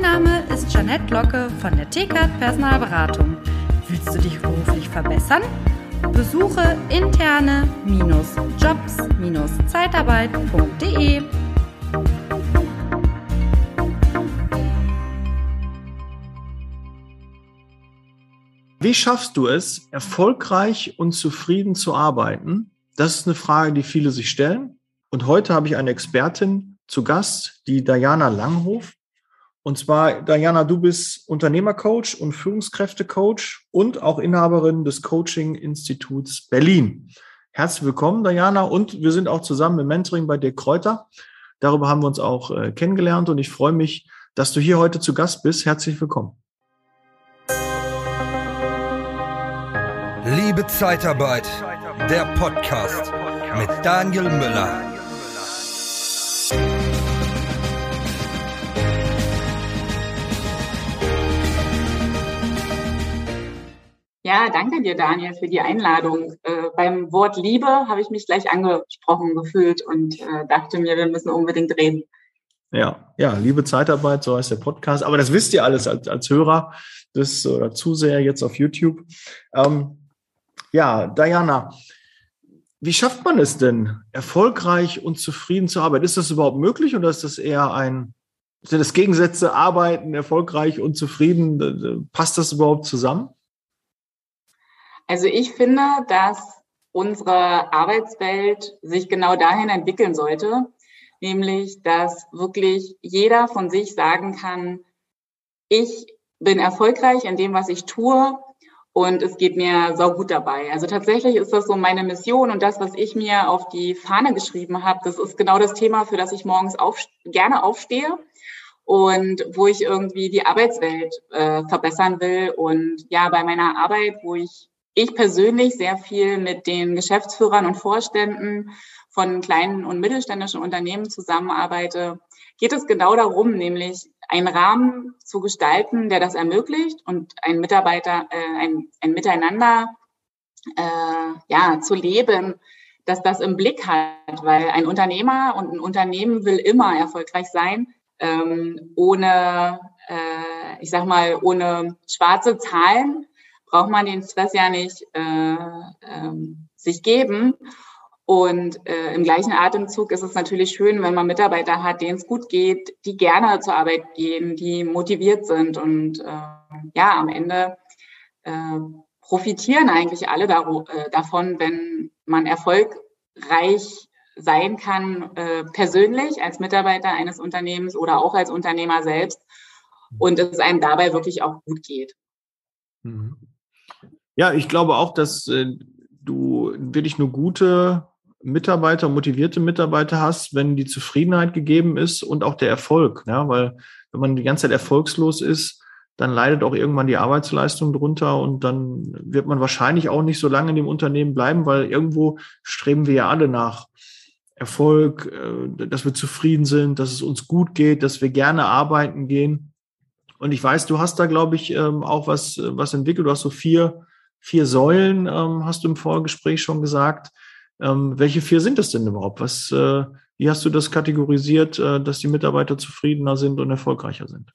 Mein Name ist Janette Locke von der TKAT Personalberatung. Willst du dich beruflich verbessern? Besuche interne-jobs-zeitarbeit.de. Wie schaffst du es, erfolgreich und zufrieden zu arbeiten? Das ist eine Frage, die viele sich stellen. Und heute habe ich eine Expertin zu Gast, die Diana Langhof. Und zwar, Diana, du bist Unternehmercoach und Führungskräftecoach und auch Inhaberin des Coaching-Instituts Berlin. Herzlich willkommen, Diana. Und wir sind auch zusammen im Mentoring bei Dirk Kräuter. Darüber haben wir uns auch äh, kennengelernt und ich freue mich, dass du hier heute zu Gast bist. Herzlich willkommen. Liebe Zeitarbeit, der Podcast mit Daniel Müller. Ja, danke dir, Daniel, für die Einladung. Äh, beim Wort Liebe habe ich mich gleich angesprochen gefühlt und äh, dachte mir, wir müssen unbedingt reden. Ja, ja, liebe Zeitarbeit, so heißt der Podcast. Aber das wisst ihr alles als, als Hörer des oder Zuseher jetzt auf YouTube. Ähm, ja, Diana, wie schafft man es denn, erfolgreich und zufrieden zu arbeiten? Ist das überhaupt möglich oder ist das eher ein, sind das Gegensätze, arbeiten, erfolgreich und zufrieden? Passt das überhaupt zusammen? Also ich finde, dass unsere Arbeitswelt sich genau dahin entwickeln sollte, nämlich dass wirklich jeder von sich sagen kann, ich bin erfolgreich in dem, was ich tue und es geht mir sau gut dabei. Also tatsächlich ist das so meine Mission und das, was ich mir auf die Fahne geschrieben habe, das ist genau das Thema, für das ich morgens auf, gerne aufstehe und wo ich irgendwie die Arbeitswelt äh, verbessern will. Und ja, bei meiner Arbeit, wo ich ich persönlich sehr viel mit den Geschäftsführern und Vorständen von kleinen und mittelständischen Unternehmen zusammenarbeite, geht es genau darum, nämlich einen Rahmen zu gestalten, der das ermöglicht und ein Mitarbeiter, äh, ein, ein Miteinander äh, ja, zu leben, dass das im Blick hat, weil ein Unternehmer und ein Unternehmen will immer erfolgreich sein, ähm, ohne, äh, ich sag mal, ohne schwarze Zahlen braucht man den Stress ja nicht äh, ähm, sich geben. Und äh, im gleichen Atemzug ist es natürlich schön, wenn man Mitarbeiter hat, denen es gut geht, die gerne zur Arbeit gehen, die motiviert sind. Und äh, ja, am Ende äh, profitieren eigentlich alle äh, davon, wenn man erfolgreich sein kann, äh, persönlich als Mitarbeiter eines Unternehmens oder auch als Unternehmer selbst und es einem dabei wirklich auch gut geht. Mhm. Ja, ich glaube auch, dass äh, du wirklich nur gute Mitarbeiter, motivierte Mitarbeiter hast, wenn die Zufriedenheit gegeben ist und auch der Erfolg. Ja, weil wenn man die ganze Zeit erfolgslos ist, dann leidet auch irgendwann die Arbeitsleistung drunter und dann wird man wahrscheinlich auch nicht so lange in dem Unternehmen bleiben, weil irgendwo streben wir ja alle nach Erfolg, äh, dass wir zufrieden sind, dass es uns gut geht, dass wir gerne arbeiten gehen. Und ich weiß, du hast da, glaube ich, ähm, auch was, was entwickelt. Du hast so vier vier Säulen, ähm, hast du im Vorgespräch schon gesagt. Ähm, welche vier sind das denn überhaupt? Was, äh, wie hast du das kategorisiert, äh, dass die Mitarbeiter zufriedener sind und erfolgreicher sind?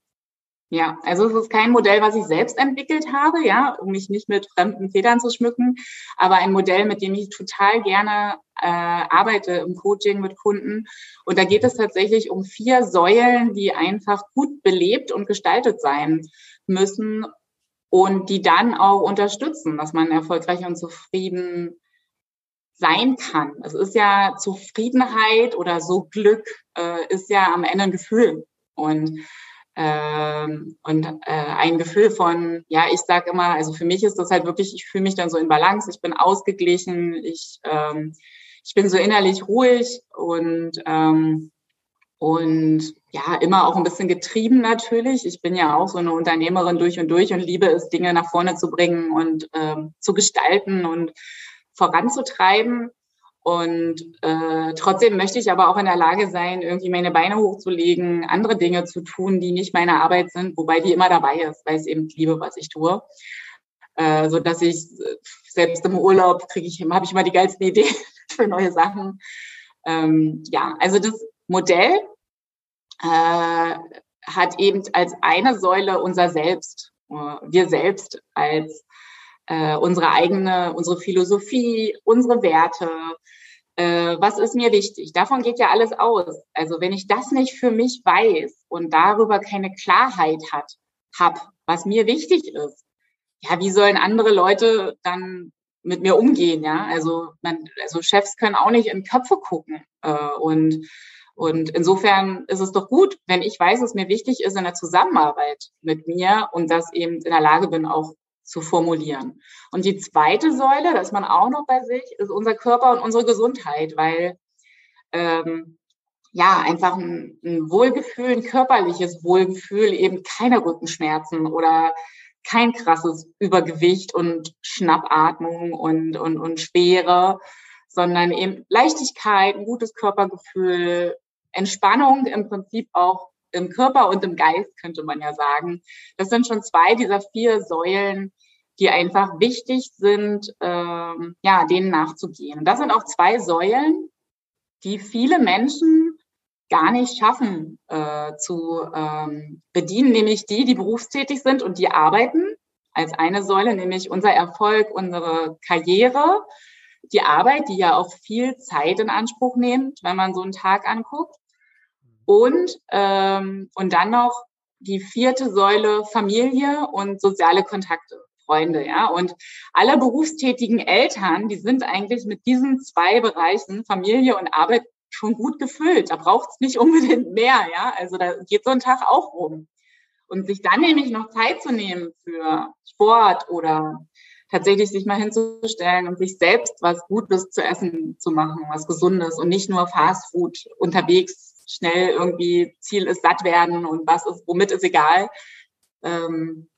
Ja, also es ist kein Modell, was ich selbst entwickelt habe, ja, um mich nicht mit fremden Federn zu schmücken, aber ein Modell, mit dem ich total gerne äh, arbeite im Coaching mit Kunden. Und da geht es tatsächlich um vier Säulen, die einfach gut belebt und gestaltet sein müssen, und die dann auch unterstützen, dass man erfolgreich und zufrieden sein kann. Es ist ja Zufriedenheit oder so Glück äh, ist ja am Ende ein Gefühl und ähm, und äh, ein Gefühl von ja ich sag immer also für mich ist das halt wirklich ich fühle mich dann so in Balance ich bin ausgeglichen ich ähm, ich bin so innerlich ruhig und ähm, und ja, immer auch ein bisschen getrieben natürlich. Ich bin ja auch so eine Unternehmerin durch und durch und liebe es, Dinge nach vorne zu bringen und ähm, zu gestalten und voranzutreiben. Und äh, trotzdem möchte ich aber auch in der Lage sein, irgendwie meine Beine hochzulegen, andere Dinge zu tun, die nicht meine Arbeit sind, wobei die immer dabei ist, weil ich eben liebe, was ich tue. Äh, so dass ich selbst im Urlaub kriege ich, habe ich immer die geilsten Ideen für neue Sachen. Ähm, ja, also das Modell äh, hat eben als eine Säule unser Selbst, äh, wir selbst als äh, unsere eigene, unsere Philosophie, unsere Werte. Äh, was ist mir wichtig? Davon geht ja alles aus. Also wenn ich das nicht für mich weiß und darüber keine Klarheit hat, hab, was mir wichtig ist, ja, wie sollen andere Leute dann mit mir umgehen? Ja, also man, also Chefs können auch nicht in Köpfe gucken äh, und und insofern ist es doch gut, wenn ich weiß, was mir wichtig ist in der Zusammenarbeit mit mir und das eben in der Lage bin, auch zu formulieren. Und die zweite Säule, da ist man auch noch bei sich, ist unser Körper und unsere Gesundheit, weil ähm, ja einfach ein, ein Wohlgefühl, ein körperliches Wohlgefühl, eben keine Rückenschmerzen oder kein krasses Übergewicht und Schnappatmung und, und, und Schwere, sondern eben Leichtigkeit, ein gutes Körpergefühl, Entspannung im Prinzip auch im Körper und im Geist, könnte man ja sagen. Das sind schon zwei dieser vier Säulen, die einfach wichtig sind, ähm, ja, denen nachzugehen. Und das sind auch zwei Säulen, die viele Menschen gar nicht schaffen äh, zu ähm, bedienen, nämlich die, die berufstätig sind und die arbeiten als eine Säule, nämlich unser Erfolg, unsere Karriere, die Arbeit, die ja auch viel Zeit in Anspruch nimmt, wenn man so einen Tag anguckt. Und, ähm, und dann noch die vierte Säule Familie und soziale Kontakte, Freunde, ja. Und alle berufstätigen Eltern, die sind eigentlich mit diesen zwei Bereichen, Familie und Arbeit, schon gut gefüllt. Da braucht es nicht unbedingt mehr, ja. Also da geht so ein Tag auch rum. Und sich dann nämlich noch Zeit zu nehmen für Sport oder tatsächlich sich mal hinzustellen und sich selbst was Gutes zu essen zu machen, was Gesundes und nicht nur Fast Food unterwegs schnell irgendwie Ziel ist satt werden und was ist, womit ist egal. Ähm,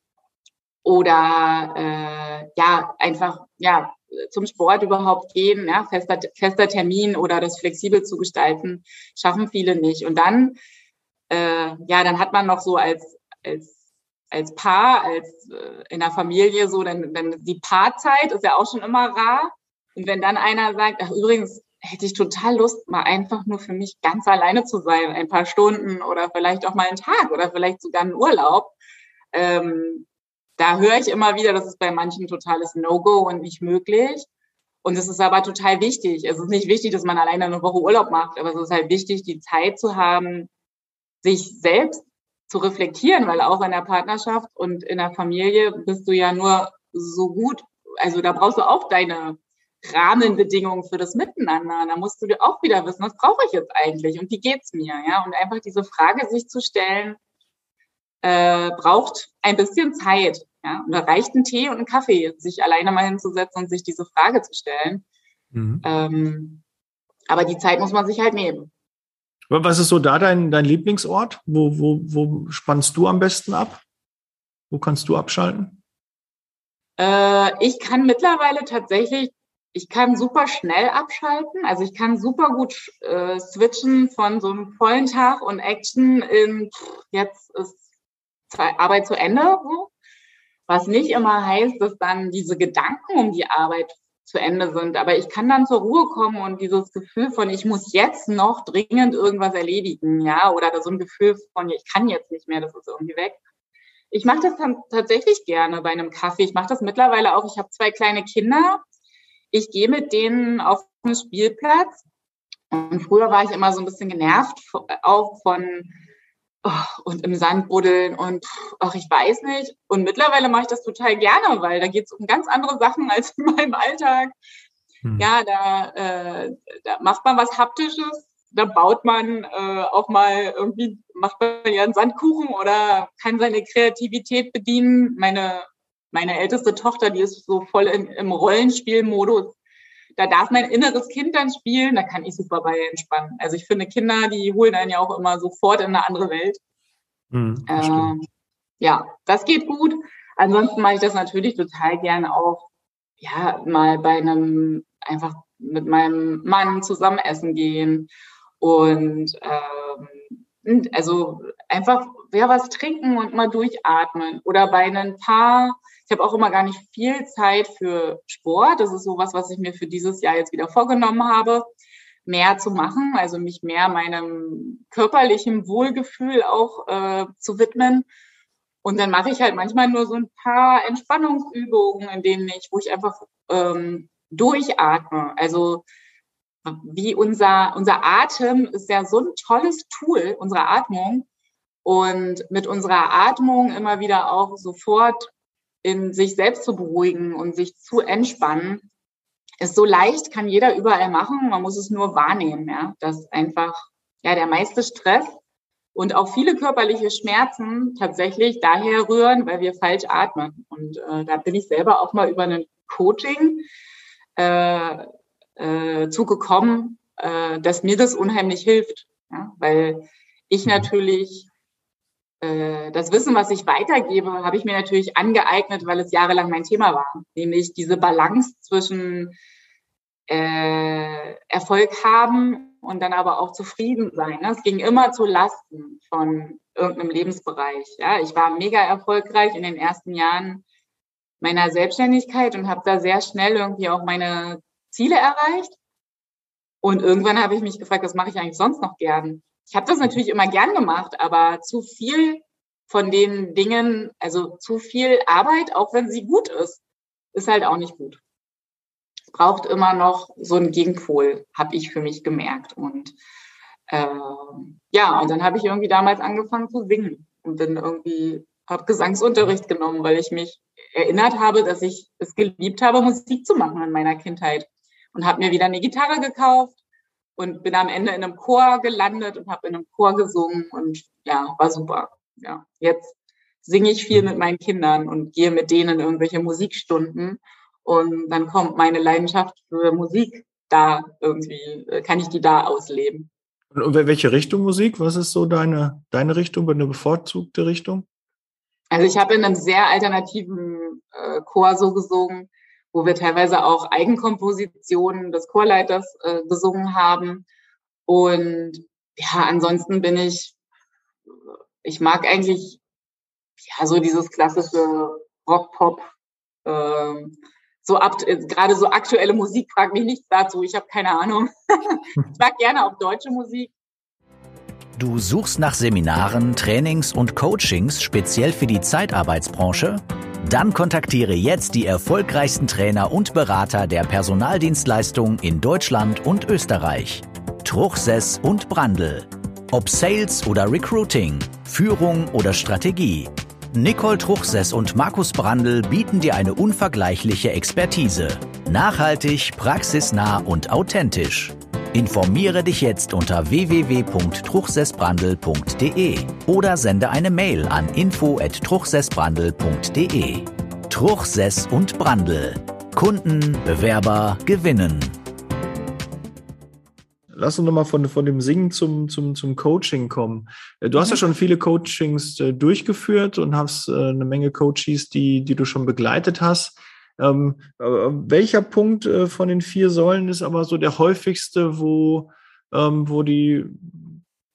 oder äh, ja, einfach ja zum Sport überhaupt gehen, ja, fester, fester Termin oder das flexibel zu gestalten, schaffen viele nicht. Und dann, äh, ja, dann hat man noch so als, als als Paar, als äh, in der Familie so, dann, dann die Paarzeit ist ja auch schon immer rar. Und wenn dann einer sagt, ach übrigens, hätte ich total Lust, mal einfach nur für mich ganz alleine zu sein, ein paar Stunden oder vielleicht auch mal einen Tag oder vielleicht sogar einen Urlaub. Ähm, da höre ich immer wieder, das ist bei manchen totales No-Go und nicht möglich. Und es ist aber total wichtig. Es ist nicht wichtig, dass man alleine eine Woche Urlaub macht, aber es ist halt wichtig, die Zeit zu haben, sich selbst zu reflektieren, weil auch in der Partnerschaft und in der Familie bist du ja nur so gut, also da brauchst du auch deine Rahmenbedingungen für das Miteinander. Da musst du dir auch wieder wissen, was brauche ich jetzt eigentlich und wie geht's mir, ja? Und einfach diese Frage sich zu stellen, äh, braucht ein bisschen Zeit, ja? Und da reicht ein Tee und ein Kaffee, sich alleine mal hinzusetzen und sich diese Frage zu stellen. Mhm. Ähm, aber die Zeit muss man sich halt nehmen. Was ist so da dein, dein Lieblingsort? Wo, wo, wo spannst du am besten ab? Wo kannst du abschalten? Äh, ich kann mittlerweile tatsächlich ich kann super schnell abschalten. Also ich kann super gut äh, switchen von so einem vollen Tag und Action in jetzt ist Arbeit zu Ende. Was nicht immer heißt, dass dann diese Gedanken um die Arbeit zu Ende sind. Aber ich kann dann zur Ruhe kommen und dieses Gefühl von, ich muss jetzt noch dringend irgendwas erledigen, ja, oder so ein Gefühl von, ich kann jetzt nicht mehr, das ist irgendwie weg. Ich mache das dann tatsächlich gerne bei einem Kaffee. Ich mache das mittlerweile auch. Ich habe zwei kleine Kinder ich gehe mit denen auf den Spielplatz. Und früher war ich immer so ein bisschen genervt, auch von oh, und im Sand buddeln und ach, ich weiß nicht. Und mittlerweile mache ich das total gerne, weil da geht es um ganz andere Sachen als in meinem Alltag. Hm. Ja, da, äh, da macht man was Haptisches, da baut man äh, auch mal irgendwie, macht man ja einen Sandkuchen oder kann seine Kreativität bedienen. Meine meine älteste Tochter, die ist so voll in, im Rollenspielmodus. Da darf mein inneres Kind dann spielen, da kann ich super bei entspannen. Also ich finde, Kinder, die holen einen ja auch immer sofort in eine andere Welt. Mhm, ähm, ja, das geht gut. Ansonsten mache ich das natürlich total gerne auch, ja, mal bei einem, einfach mit meinem Mann zusammen essen gehen und ähm, also einfach ja, was trinken und mal durchatmen oder bei ein paar ich habe auch immer gar nicht viel Zeit für Sport. Das ist sowas, was ich mir für dieses Jahr jetzt wieder vorgenommen habe. mehr zu machen, also mich mehr meinem körperlichen Wohlgefühl auch äh, zu widmen. Und dann mache ich halt manchmal nur so ein paar Entspannungsübungen, in denen ich, wo ich einfach ähm, durchatme. Also wie unser, unser Atem ist ja so ein tolles Tool, unsere Atmung. Und mit unserer Atmung immer wieder auch sofort in sich selbst zu beruhigen und sich zu entspannen, ist so leicht, kann jeder überall machen. Man muss es nur wahrnehmen, ja, dass einfach, ja, der meiste Stress und auch viele körperliche Schmerzen tatsächlich daher rühren, weil wir falsch atmen. Und äh, da bin ich selber auch mal über ein Coaching äh, äh, zugekommen, äh, dass mir das unheimlich hilft, ja? weil ich mhm. natürlich das Wissen, was ich weitergebe, habe ich mir natürlich angeeignet, weil es jahrelang mein Thema war, nämlich diese Balance zwischen äh, Erfolg haben und dann aber auch zufrieden sein. Ne? Es ging immer zu Lasten von irgendeinem Lebensbereich. Ja, ich war mega erfolgreich in den ersten Jahren meiner Selbstständigkeit und habe da sehr schnell irgendwie auch meine Ziele erreicht. Und irgendwann habe ich mich gefragt, was mache ich eigentlich sonst noch gern? Ich habe das natürlich immer gern gemacht, aber zu viel von den Dingen, also zu viel Arbeit, auch wenn sie gut ist, ist halt auch nicht gut. Es braucht immer noch so einen Gegenpol, habe ich für mich gemerkt. Und äh, ja, und dann habe ich irgendwie damals angefangen zu singen und bin irgendwie, habe Gesangsunterricht genommen, weil ich mich erinnert habe, dass ich es geliebt habe, Musik zu machen in meiner Kindheit und habe mir wieder eine Gitarre gekauft und bin am Ende in einem Chor gelandet und habe in einem Chor gesungen und ja, war super. Ja, jetzt singe ich viel mit meinen Kindern und gehe mit denen irgendwelche Musikstunden und dann kommt meine Leidenschaft für Musik da irgendwie, äh, kann ich die da ausleben. Und welche Richtung Musik? Was ist so deine, deine Richtung, eine bevorzugte Richtung? Also ich habe in einem sehr alternativen äh, Chor so gesungen, wo wir teilweise auch Eigenkompositionen des Chorleiters äh, gesungen haben. Und ja, ansonsten bin ich, ich mag eigentlich ja so dieses klassische Rock-Pop, äh, so gerade so aktuelle Musik, frag mich nichts dazu, ich habe keine Ahnung. ich mag gerne auch deutsche Musik. Du suchst nach Seminaren, Trainings und Coachings speziell für die Zeitarbeitsbranche? Dann kontaktiere jetzt die erfolgreichsten Trainer und Berater der Personaldienstleistung in Deutschland und Österreich. Truchsess und Brandl. Ob Sales oder Recruiting, Führung oder Strategie. Nicole Truchsess und Markus Brandl bieten dir eine unvergleichliche Expertise. Nachhaltig, praxisnah und authentisch. Informiere dich jetzt unter www.truchsessbrandel.de oder sende eine Mail an info@truchsessbrandel.de. Truchsess und Brandel. Kunden, Bewerber gewinnen. Lass uns nochmal von, von dem Singen zum, zum, zum Coaching kommen. Äh, du hast ja mhm. schon viele Coachings äh, durchgeführt und hast äh, eine Menge Coaches, die, die du schon begleitet hast. Ähm, äh, welcher Punkt äh, von den vier Säulen ist aber so der häufigste, wo, ähm, wo die,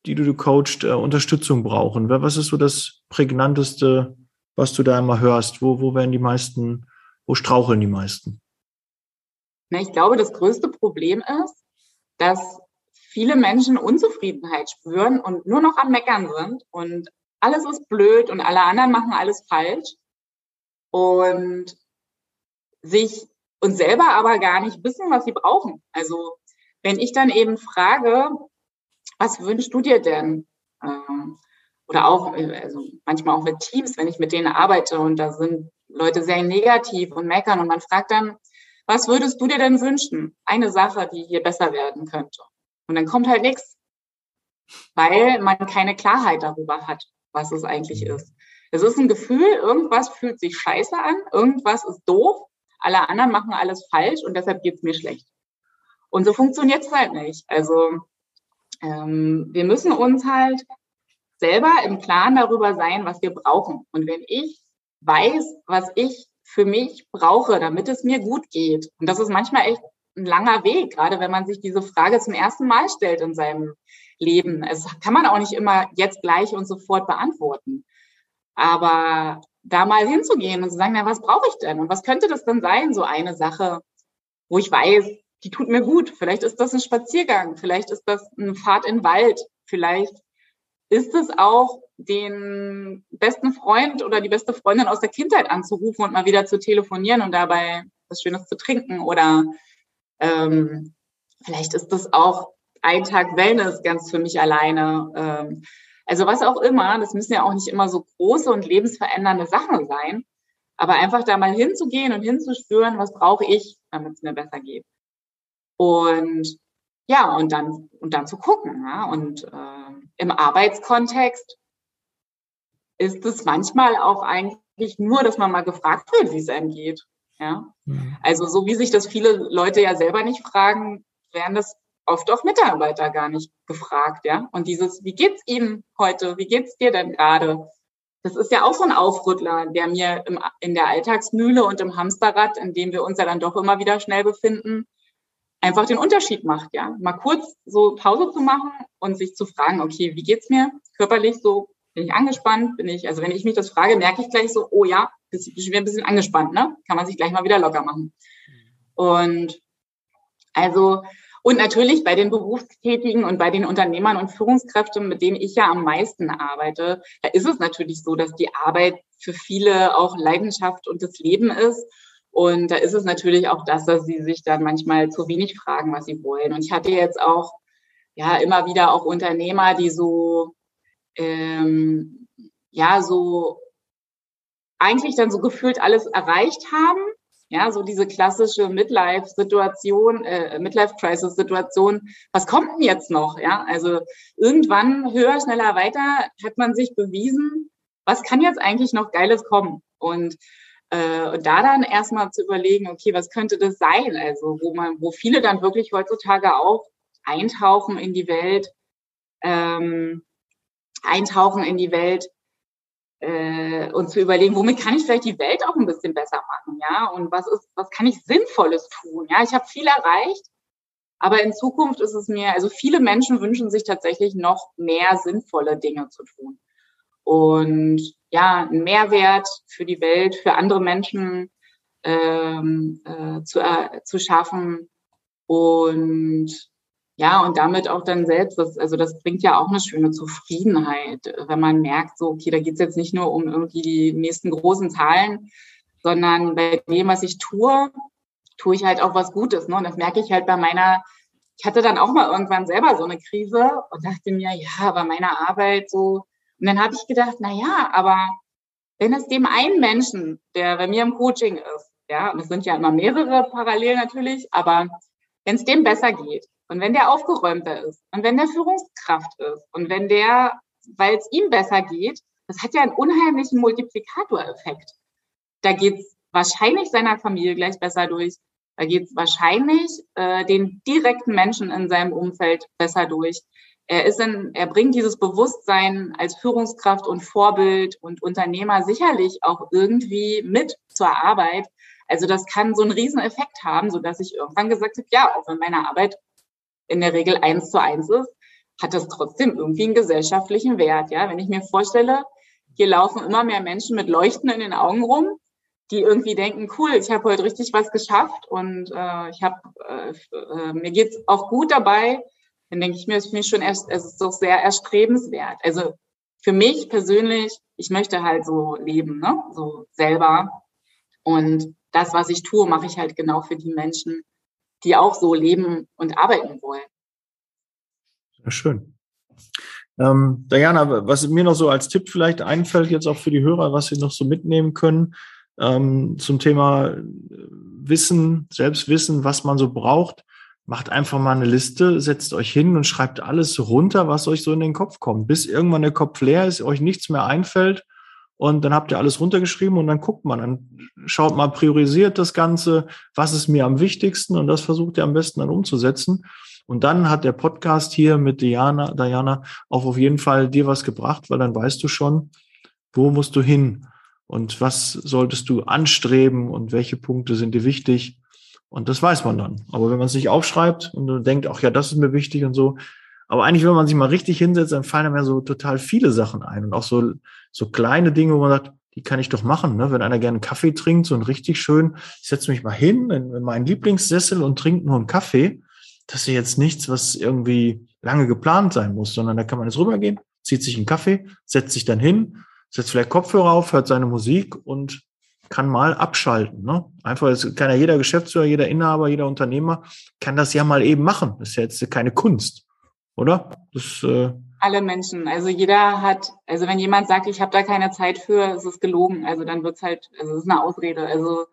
die du, coachst, äh, Unterstützung brauchen? Was ist so das prägnanteste, was du da immer hörst? Wo, wo werden die meisten, wo straucheln die meisten? Na, ich glaube, das größte Problem ist, dass viele Menschen Unzufriedenheit spüren und nur noch am Meckern sind und alles ist blöd und alle anderen machen alles falsch. Und sich und selber aber gar nicht wissen, was sie brauchen. Also wenn ich dann eben frage, was wünschst du dir denn? Ähm, oder auch, also manchmal auch mit Teams, wenn ich mit denen arbeite und da sind Leute sehr negativ und meckern und man fragt dann, was würdest du dir denn wünschen? Eine Sache, die hier besser werden könnte. Und dann kommt halt nichts, weil man keine Klarheit darüber hat, was es eigentlich ist. Es ist ein Gefühl, irgendwas fühlt sich scheiße an, irgendwas ist doof alle anderen machen alles falsch und deshalb geht's mir schlecht. Und so funktioniert's halt nicht. Also ähm, wir müssen uns halt selber im Klaren darüber sein, was wir brauchen. Und wenn ich weiß, was ich für mich brauche, damit es mir gut geht, und das ist manchmal echt ein langer Weg, gerade wenn man sich diese Frage zum ersten Mal stellt in seinem Leben. Es kann man auch nicht immer jetzt gleich und sofort beantworten. Aber da mal hinzugehen und zu sagen, na, was brauche ich denn? Und was könnte das denn sein, so eine Sache, wo ich weiß, die tut mir gut. Vielleicht ist das ein Spaziergang, vielleicht ist das eine Fahrt in den Wald, vielleicht ist es auch den besten Freund oder die beste Freundin aus der Kindheit anzurufen und mal wieder zu telefonieren und dabei was Schönes zu trinken oder ähm, vielleicht ist das auch ein Tag Wellness ganz für mich alleine. Ähm, also was auch immer, das müssen ja auch nicht immer so große und lebensverändernde Sachen sein, aber einfach da mal hinzugehen und hinzuspüren, was brauche ich, damit es mir besser geht. Und ja, und dann, und dann zu gucken. Ja? Und äh, im Arbeitskontext ist es manchmal auch eigentlich nur, dass man mal gefragt wird, wie es einem geht. Ja? Mhm. Also so wie sich das viele Leute ja selber nicht fragen, werden das oft auch Mitarbeiter gar nicht gefragt, ja. Und dieses, wie geht's Ihnen heute? Wie geht's dir denn gerade? Das ist ja auch so ein Aufrüttler, der mir im, in der Alltagsmühle und im Hamsterrad, in dem wir uns ja dann doch immer wieder schnell befinden, einfach den Unterschied macht, ja. Mal kurz so Pause zu machen und sich zu fragen, okay, wie geht's mir körperlich so? Bin ich angespannt? Bin ich, also wenn ich mich das frage, merke ich gleich so, oh ja, ich bin ein bisschen angespannt, ne? Kann man sich gleich mal wieder locker machen. Und also, und natürlich bei den Berufstätigen und bei den Unternehmern und Führungskräften, mit denen ich ja am meisten arbeite, da ist es natürlich so, dass die Arbeit für viele auch Leidenschaft und das Leben ist. Und da ist es natürlich auch das, dass sie sich dann manchmal zu wenig fragen, was sie wollen. Und ich hatte jetzt auch ja immer wieder auch Unternehmer, die so ähm, ja so eigentlich dann so gefühlt alles erreicht haben ja, so diese klassische Midlife-Situation, äh, Midlife-Crisis-Situation. Was kommt denn jetzt noch? Ja, also irgendwann höher, schneller, weiter hat man sich bewiesen, was kann jetzt eigentlich noch Geiles kommen? Und äh, und da dann erstmal zu überlegen, okay, was könnte das sein? Also wo man, wo viele dann wirklich heutzutage auch eintauchen in die Welt, ähm, eintauchen in die Welt äh, und zu überlegen, womit kann ich vielleicht die Welt auch ein bisschen besser machen, ja? Und was ist, was kann ich Sinnvolles tun? Ja, ich habe viel erreicht, aber in Zukunft ist es mir, also viele Menschen wünschen sich tatsächlich noch mehr sinnvolle Dinge zu tun. Und ja, einen Mehrwert für die Welt, für andere Menschen ähm, äh, zu, äh, zu schaffen und ja, und damit auch dann selbst, das, also das bringt ja auch eine schöne Zufriedenheit, wenn man merkt, so, okay, da geht's jetzt nicht nur um irgendwie die nächsten großen Zahlen, sondern bei dem, was ich tue, tue ich halt auch was Gutes. Ne? Und das merke ich halt bei meiner, ich hatte dann auch mal irgendwann selber so eine Krise und dachte mir, ja, bei meiner Arbeit so. Und dann habe ich gedacht, na ja, aber wenn es dem einen Menschen, der bei mir im Coaching ist, ja, und es sind ja immer mehrere parallel natürlich, aber wenn es dem besser geht, und wenn der aufgeräumter ist und wenn der Führungskraft ist und wenn der, weil es ihm besser geht, das hat ja einen unheimlichen Multiplikatoreffekt. Da geht es wahrscheinlich seiner Familie gleich besser durch. Da geht es wahrscheinlich äh, den direkten Menschen in seinem Umfeld besser durch. Er ist in, er bringt dieses Bewusstsein als Führungskraft und Vorbild und Unternehmer sicherlich auch irgendwie mit zur Arbeit. Also das kann so einen Rieseneffekt haben, so dass ich irgendwann gesagt habe, ja, auch wenn meine Arbeit in der Regel eins zu eins ist, hat das trotzdem irgendwie einen gesellschaftlichen Wert. Ja, wenn ich mir vorstelle, hier laufen immer mehr Menschen mit Leuchten in den Augen rum, die irgendwie denken, cool, ich habe heute richtig was geschafft und äh, ich habe äh, äh, mir geht's auch gut dabei, dann denke ich mir, es ist mir schon erst, es ist doch sehr erstrebenswert. Also für mich persönlich, ich möchte halt so leben, ne? so selber. Und das, was ich tue, mache ich halt genau für die Menschen, die auch so leben und arbeiten wollen. Ja, schön. Ähm, Diana, was mir noch so als Tipp vielleicht einfällt, jetzt auch für die Hörer, was sie noch so mitnehmen können, ähm, zum Thema Wissen, Selbstwissen, was man so braucht, macht einfach mal eine Liste, setzt euch hin und schreibt alles runter, was euch so in den Kopf kommt, bis irgendwann der Kopf leer ist, euch nichts mehr einfällt und dann habt ihr alles runtergeschrieben und dann guckt man, dann schaut mal, priorisiert das Ganze, was ist mir am wichtigsten und das versucht ihr am besten dann umzusetzen. Und dann hat der Podcast hier mit Diana, Diana auch auf jeden Fall dir was gebracht, weil dann weißt du schon, wo musst du hin und was solltest du anstreben und welche Punkte sind dir wichtig. Und das weiß man dann. Aber wenn man es nicht aufschreibt und denkt, ach ja, das ist mir wichtig und so, aber eigentlich, wenn man sich mal richtig hinsetzt, dann fallen einem ja so total viele Sachen ein und auch so, so kleine Dinge, wo man sagt, die kann ich doch machen. Ne? Wenn einer gerne Kaffee trinkt, so ein richtig schön, ich setze mich mal hin in, in meinen Lieblingssessel und trinke nur einen Kaffee. Das ist jetzt nichts, was irgendwie lange geplant sein muss, sondern da kann man jetzt rübergehen, zieht sich einen Kaffee, setzt sich dann hin, setzt vielleicht Kopfhörer auf, hört seine Musik und kann mal abschalten. Ne? Einfach, das kann ja jeder Geschäftsführer, jeder Inhaber, jeder Unternehmer kann das ja mal eben machen. Das ist ja jetzt keine Kunst, oder? Das, äh alle Menschen. Also jeder hat, also wenn jemand sagt, ich habe da keine Zeit für, ist es gelogen. Also dann wird's halt, also es ist eine Ausrede. Also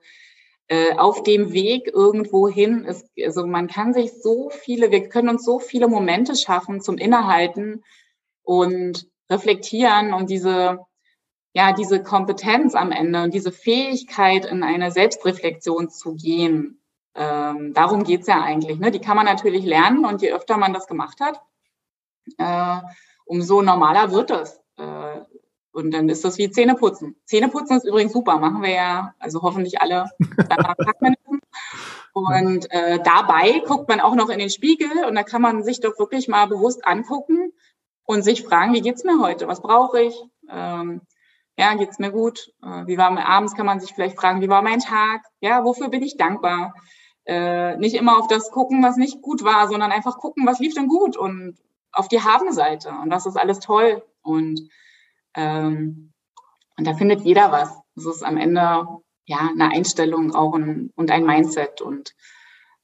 äh, auf dem Weg irgendwo hin ist, also man kann sich so viele, wir können uns so viele Momente schaffen zum Innehalten und reflektieren und diese ja, diese Kompetenz am Ende und diese Fähigkeit, in eine Selbstreflexion zu gehen, ähm, darum geht's ja eigentlich. Ne? Die kann man natürlich lernen und je öfter man das gemacht hat, äh, umso normaler wird es. Äh, und dann ist das wie Zähneputzen. Zähneputzen ist übrigens super, machen wir ja, also hoffentlich alle Und äh, dabei guckt man auch noch in den Spiegel und da kann man sich doch wirklich mal bewusst angucken und sich fragen, wie geht's mir heute? Was brauche ich? Ähm, ja, geht's mir gut? Äh, wie war abends kann man sich vielleicht fragen, wie war mein Tag? Ja, wofür bin ich dankbar? Äh, nicht immer auf das gucken, was nicht gut war, sondern einfach gucken, was lief denn gut und auf die Habenseite. Und das ist alles toll. Und, ähm, und da findet jeder was. Es ist am Ende ja eine Einstellung auch ein, und ein Mindset. Und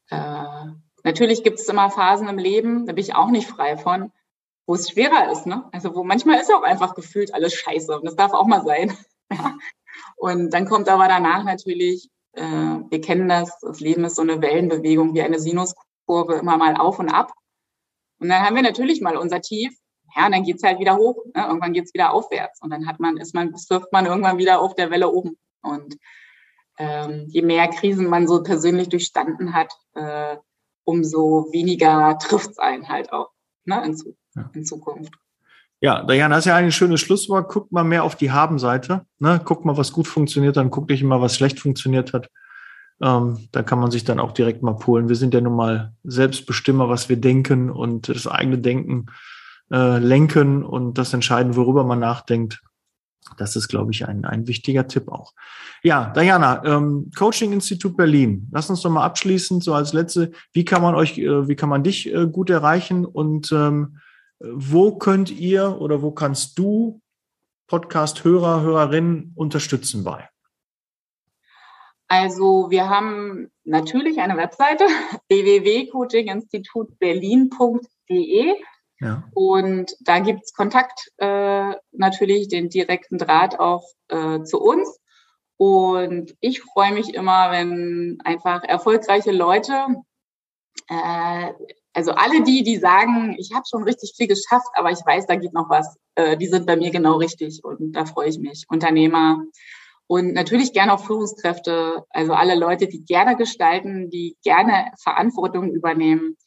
äh, natürlich gibt es immer Phasen im Leben, da bin ich auch nicht frei von, wo es schwerer ist, ne? Also wo manchmal ist auch einfach gefühlt alles scheiße und das darf auch mal sein. Und dann kommt aber danach natürlich, äh, wir kennen das, das Leben ist so eine Wellenbewegung wie eine Sinuskurve, immer mal auf und ab. Und dann haben wir natürlich mal unser Tief, ja, und dann geht's halt wieder hoch, ne? irgendwann geht's wieder aufwärts und dann hat man, ist man, surft man irgendwann wieder auf der Welle oben. Und ähm, je mehr Krisen man so persönlich durchstanden hat, äh, umso weniger trifft's einen halt auch ne, in, ja. in Zukunft. Ja, Diana, das ist ja ein schönes Schlusswort. Guckt mal mehr auf die Habenseite. Ne? Guckt mal, was gut funktioniert, dann guckt nicht immer, was schlecht funktioniert hat. Ähm, da kann man sich dann auch direkt mal polen. Wir sind ja nun mal Selbstbestimmer, was wir denken und das eigene Denken äh, lenken und das entscheiden, worüber man nachdenkt. Das ist, glaube ich, ein, ein wichtiger Tipp auch. Ja, Diana, ähm, Coaching Institut Berlin. Lass uns doch mal abschließend so als letzte, wie kann man euch, äh, wie kann man dich äh, gut erreichen und ähm, wo könnt ihr oder wo kannst du Podcast-Hörer, Hörerinnen unterstützen bei? Also wir haben natürlich eine Webseite www.coachinginstitutberlin.de ja. und da gibt's Kontakt, äh, natürlich den direkten Draht auch äh, zu uns. Und ich freue mich immer, wenn einfach erfolgreiche Leute äh, also alle die, die sagen, ich habe schon richtig viel geschafft, aber ich weiß, da geht noch was, äh, die sind bei mir genau richtig und da freue ich mich. Unternehmer und natürlich gerne auch Führungskräfte, also alle Leute, die gerne gestalten, die gerne Verantwortung übernehmen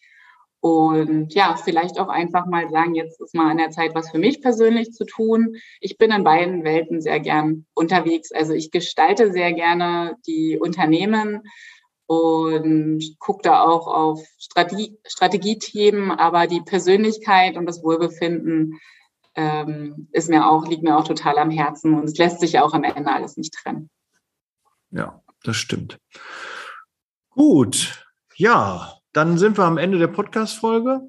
und ja, vielleicht auch einfach mal sagen, jetzt ist mal an der Zeit, was für mich persönlich zu tun. Ich bin in beiden Welten sehr gern unterwegs. Also ich gestalte sehr gerne die Unternehmen, und gucke da auch auf Strategie, Strategiethemen, aber die Persönlichkeit und das Wohlbefinden ähm, ist mir auch, liegt mir auch total am Herzen und es lässt sich auch am Ende alles nicht trennen. Ja, das stimmt. Gut, ja, dann sind wir am Ende der Podcast-Folge.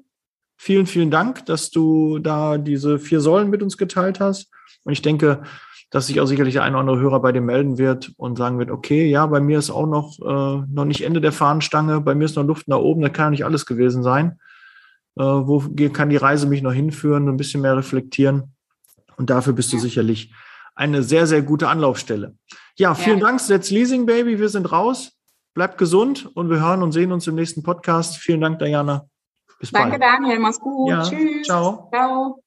Vielen, vielen Dank, dass du da diese vier Säulen mit uns geteilt hast. Und ich denke, dass sich auch sicherlich der eine oder andere Hörer bei dir melden wird und sagen wird, okay, ja, bei mir ist auch noch, äh, noch nicht Ende der Fahnenstange, bei mir ist noch Luft nach oben, da kann ja nicht alles gewesen sein. Äh, wo kann die Reise mich noch hinführen, ein bisschen mehr reflektieren? Und dafür bist du sicherlich eine sehr, sehr gute Anlaufstelle. Ja, vielen ja. Dank, Let's Leasing Baby, wir sind raus. Bleibt gesund und wir hören und sehen uns im nächsten Podcast. Vielen Dank, Diana. Bis Danke, bald. Daniel. Mach's gut. Ja, Tschüss. Ciao. Ciao.